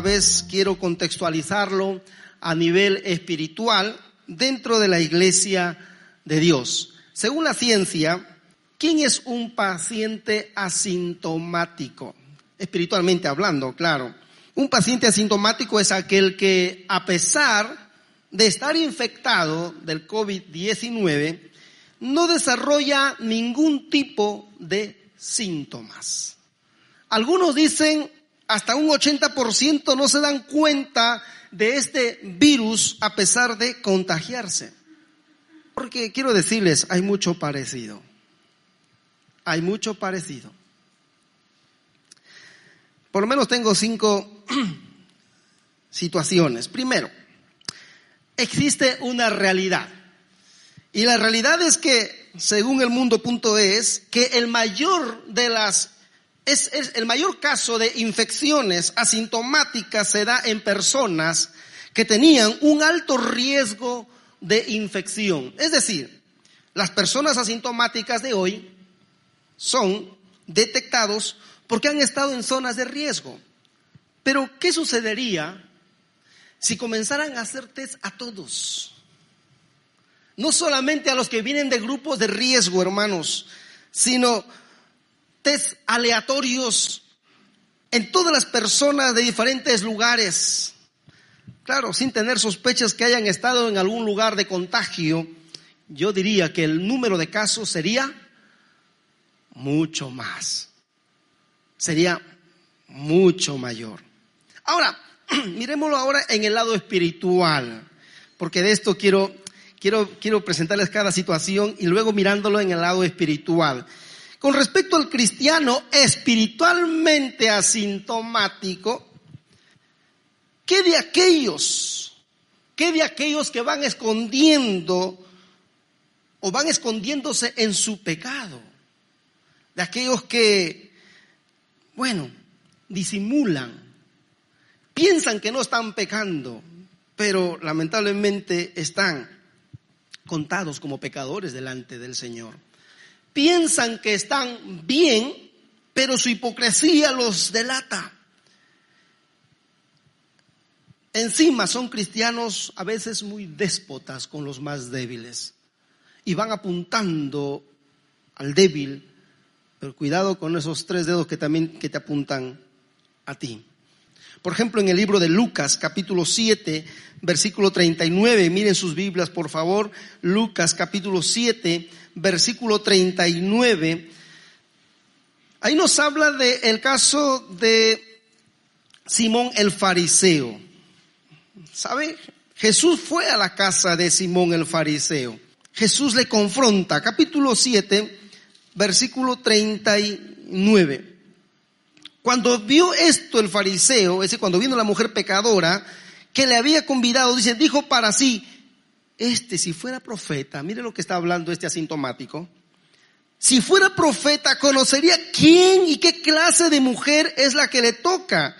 vez quiero contextualizarlo a nivel espiritual dentro de la iglesia de Dios. Según la ciencia, ¿quién es un paciente asintomático? Espiritualmente hablando, claro. Un paciente asintomático es aquel que, a pesar de estar infectado del COVID-19, no desarrolla ningún tipo de síntomas. Algunos dicen hasta un 80% no se dan cuenta de este virus a pesar de contagiarse. Porque quiero decirles, hay mucho parecido. Hay mucho parecido. Por lo menos tengo cinco situaciones. Primero, existe una realidad. Y la realidad es que, según el mundo.es, que el mayor de las es, el mayor caso de infecciones asintomáticas se da en personas que tenían un alto riesgo de infección. Es decir, las personas asintomáticas de hoy son detectados porque han estado en zonas de riesgo. Pero, ¿qué sucedería si comenzaran a hacer test a todos? No solamente a los que vienen de grupos de riesgo, hermanos, sino aleatorios en todas las personas de diferentes lugares. Claro, sin tener sospechas que hayan estado en algún lugar de contagio, yo diría que el número de casos sería mucho más. Sería mucho mayor. Ahora, miremoslo ahora en el lado espiritual, porque de esto quiero, quiero, quiero presentarles cada situación y luego mirándolo en el lado espiritual. Con respecto al cristiano espiritualmente asintomático, ¿qué de aquellos? ¿Qué de aquellos que van escondiendo o van escondiéndose en su pecado? De aquellos que, bueno, disimulan, piensan que no están pecando, pero lamentablemente están contados como pecadores delante del Señor piensan que están bien, pero su hipocresía los delata. Encima son cristianos a veces muy déspotas con los más débiles y van apuntando al débil, pero cuidado con esos tres dedos que también que te apuntan a ti. Por ejemplo, en el libro de Lucas, capítulo 7, versículo 39, miren sus Biblias, por favor, Lucas, capítulo 7, versículo 39. Ahí nos habla del caso de Simón el fariseo. ¿Sabe? Jesús fue a la casa de Simón el fariseo. Jesús le confronta, capítulo 7, versículo 39. Cuando vio esto el fariseo, es decir, cuando vino la mujer pecadora, que le había convidado, dice, dijo para sí, este si fuera profeta, mire lo que está hablando este asintomático, si fuera profeta conocería quién y qué clase de mujer es la que le toca,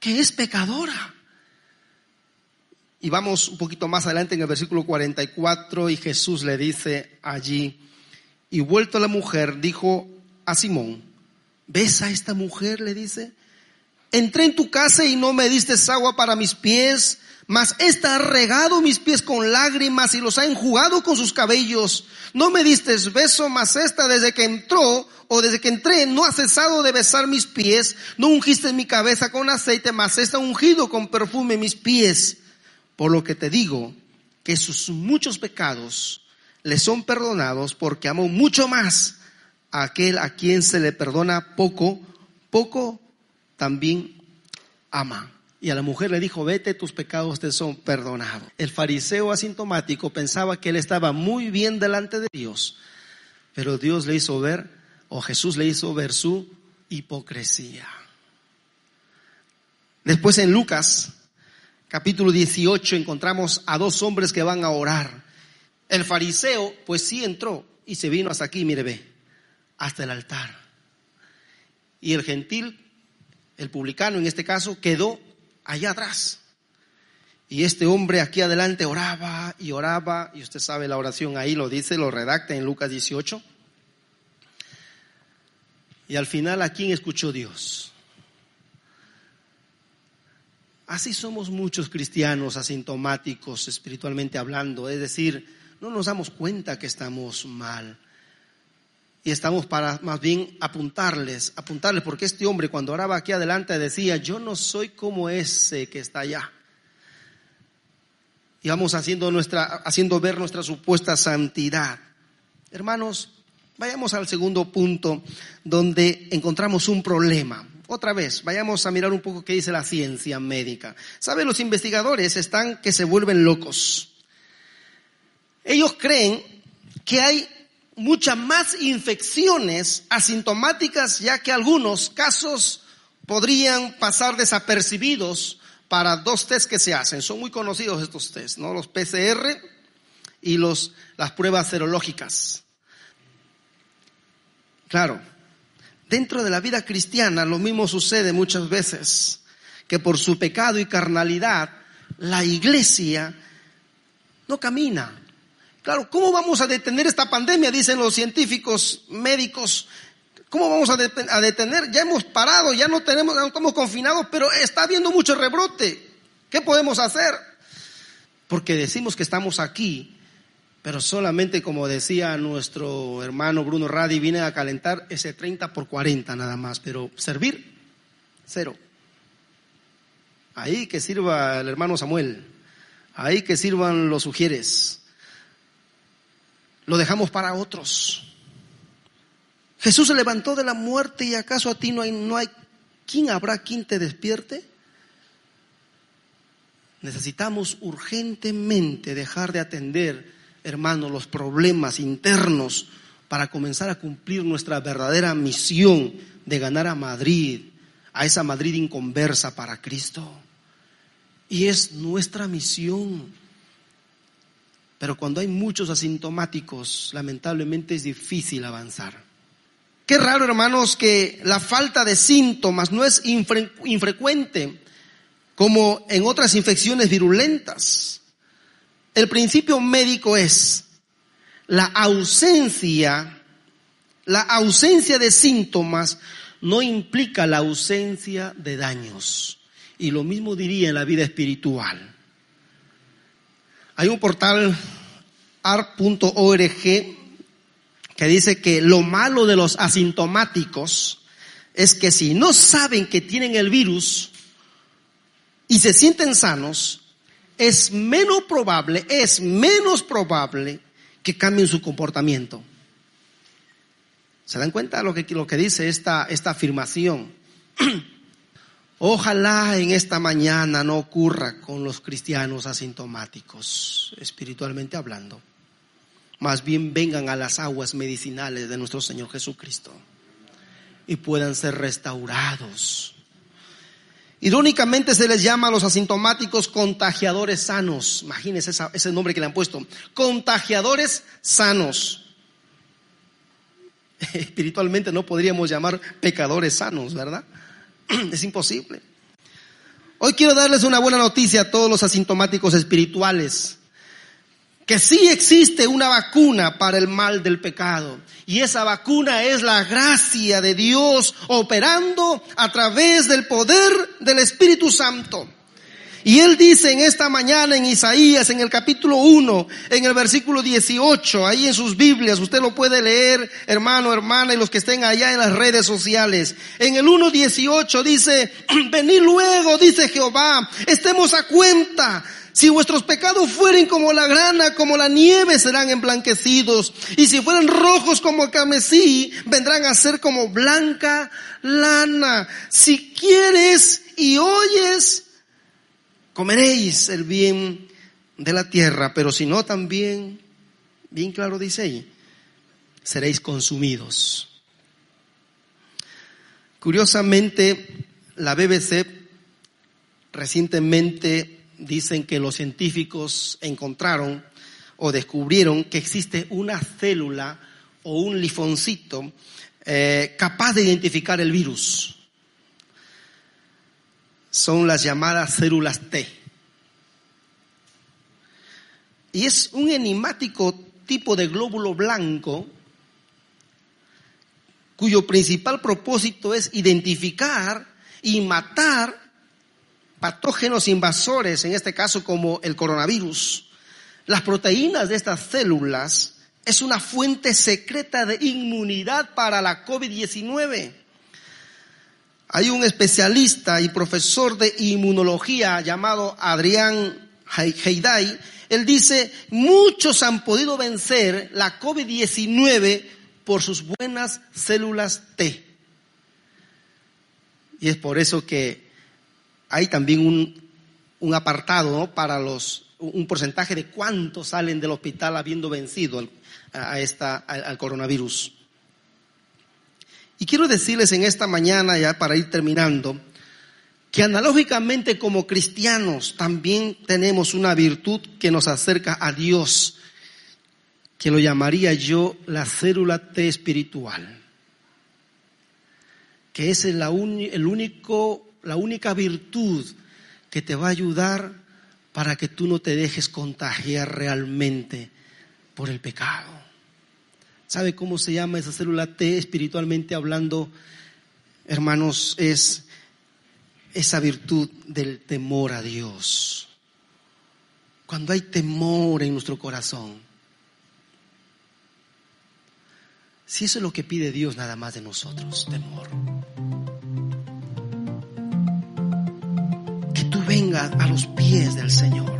que es pecadora. Y vamos un poquito más adelante en el versículo 44 y Jesús le dice allí, y vuelto a la mujer, dijo a Simón, ¿Ves a esta mujer? le dice. Entré en tu casa y no me diste agua para mis pies, mas esta ha regado mis pies con lágrimas y los ha enjugado con sus cabellos. No me diste beso, mas esta desde que entró o desde que entré no ha cesado de besar mis pies. No ungiste mi cabeza con aceite, mas esta ungido con perfume mis pies. Por lo que te digo que sus muchos pecados le son perdonados porque amó mucho más aquel a quien se le perdona poco, poco también ama. Y a la mujer le dijo, vete, tus pecados te son perdonados. El fariseo asintomático pensaba que él estaba muy bien delante de Dios, pero Dios le hizo ver, o Jesús le hizo ver su hipocresía. Después en Lucas, capítulo 18, encontramos a dos hombres que van a orar. El fariseo, pues sí entró y se vino hasta aquí, mire, ve hasta el altar. Y el gentil, el publicano en este caso, quedó allá atrás. Y este hombre aquí adelante oraba y oraba, y usted sabe la oración ahí lo dice, lo redacta en Lucas 18. Y al final, ¿a quién escuchó Dios? Así somos muchos cristianos asintomáticos espiritualmente hablando, es decir, no nos damos cuenta que estamos mal. Y estamos para más bien apuntarles, apuntarles, porque este hombre cuando oraba aquí adelante decía, yo no soy como ese que está allá. Y vamos haciendo, nuestra, haciendo ver nuestra supuesta santidad. Hermanos, vayamos al segundo punto donde encontramos un problema. Otra vez, vayamos a mirar un poco qué dice la ciencia médica. ¿Saben? Los investigadores están que se vuelven locos. Ellos creen que hay muchas más infecciones asintomáticas, ya que algunos casos podrían pasar desapercibidos para dos test que se hacen. Son muy conocidos estos test, ¿no? Los PCR y los, las pruebas serológicas. Claro, Dentro de la vida cristiana lo mismo sucede muchas veces, que por su pecado y carnalidad la iglesia no camina. Claro, ¿cómo vamos a detener esta pandemia? Dicen los científicos médicos. ¿Cómo vamos a detener? Ya hemos parado, ya no tenemos, ya estamos confinados, pero está habiendo mucho rebrote. ¿Qué podemos hacer? Porque decimos que estamos aquí, pero solamente, como decía nuestro hermano Bruno Radi, viene a calentar ese 30 por 40 nada más, pero servir, cero. Ahí que sirva el hermano Samuel, ahí que sirvan los sugieres. Lo dejamos para otros. Jesús se levantó de la muerte y acaso a ti no hay, no hay, ¿quién habrá quien te despierte? Necesitamos urgentemente dejar de atender hermanos, los problemas internos para comenzar a cumplir nuestra verdadera misión de ganar a Madrid, a esa Madrid inconversa para Cristo. Y es nuestra misión. Pero cuando hay muchos asintomáticos, lamentablemente es difícil avanzar. Qué raro, hermanos, que la falta de síntomas no es infrecuente como en otras infecciones virulentas. El principio médico es la ausencia, la ausencia de síntomas no implica la ausencia de daños. Y lo mismo diría en la vida espiritual. Hay un portal art.org que dice que lo malo de los asintomáticos es que si no saben que tienen el virus y se sienten sanos, es menos probable, es menos probable que cambien su comportamiento. ¿Se dan cuenta de lo que, lo que dice esta, esta afirmación? Ojalá en esta mañana no ocurra con los cristianos asintomáticos, espiritualmente hablando. Más bien vengan a las aguas medicinales de nuestro Señor Jesucristo y puedan ser restaurados Irónicamente se les llama a los asintomáticos contagiadores sanos. Imagínense ese nombre que le han puesto. Contagiadores sanos. Espiritualmente no podríamos llamar pecadores sanos, ¿verdad? Es imposible. Hoy quiero darles una buena noticia a todos los asintomáticos espirituales que sí existe una vacuna para el mal del pecado. Y esa vacuna es la gracia de Dios operando a través del poder del Espíritu Santo. Y él dice en esta mañana en Isaías, en el capítulo 1, en el versículo 18, ahí en sus Biblias, usted lo puede leer, hermano, hermana, y los que estén allá en las redes sociales. En el 1.18 dice, venid luego, dice Jehová, estemos a cuenta, si vuestros pecados fueren como la grana, como la nieve, serán emblanquecidos. Y si fueren rojos como el camesí, vendrán a ser como blanca lana. Si quieres y oyes, comeréis el bien de la tierra, pero si no también, bien claro dice ahí, seréis consumidos. Curiosamente, la BBC recientemente dicen que los científicos encontraron o descubrieron que existe una célula o un lifoncito eh, capaz de identificar el virus. Son las llamadas células T. Y es un enigmático tipo de glóbulo blanco cuyo principal propósito es identificar y matar patógenos invasores, en este caso como el coronavirus. Las proteínas de estas células es una fuente secreta de inmunidad para la COVID-19. Hay un especialista y profesor de inmunología llamado Adrián Heiday. Él dice, muchos han podido vencer la COVID-19 por sus buenas células T. Y es por eso que hay también un, apartado para los, un porcentaje de cuántos salen del hospital habiendo vencido a esta, al coronavirus. Y quiero decirles en esta mañana, ya para ir terminando, que analógicamente como cristianos también tenemos una virtud que nos acerca a Dios, que lo llamaría yo la célula T espiritual, que es el único, la única virtud que te va a ayudar para que tú no te dejes contagiar realmente por el pecado. ¿Sabe cómo se llama esa célula T espiritualmente hablando? Hermanos, es esa virtud del temor a Dios. Cuando hay temor en nuestro corazón. Si eso es lo que pide Dios nada más de nosotros, temor. Que tú vengas a los pies del Señor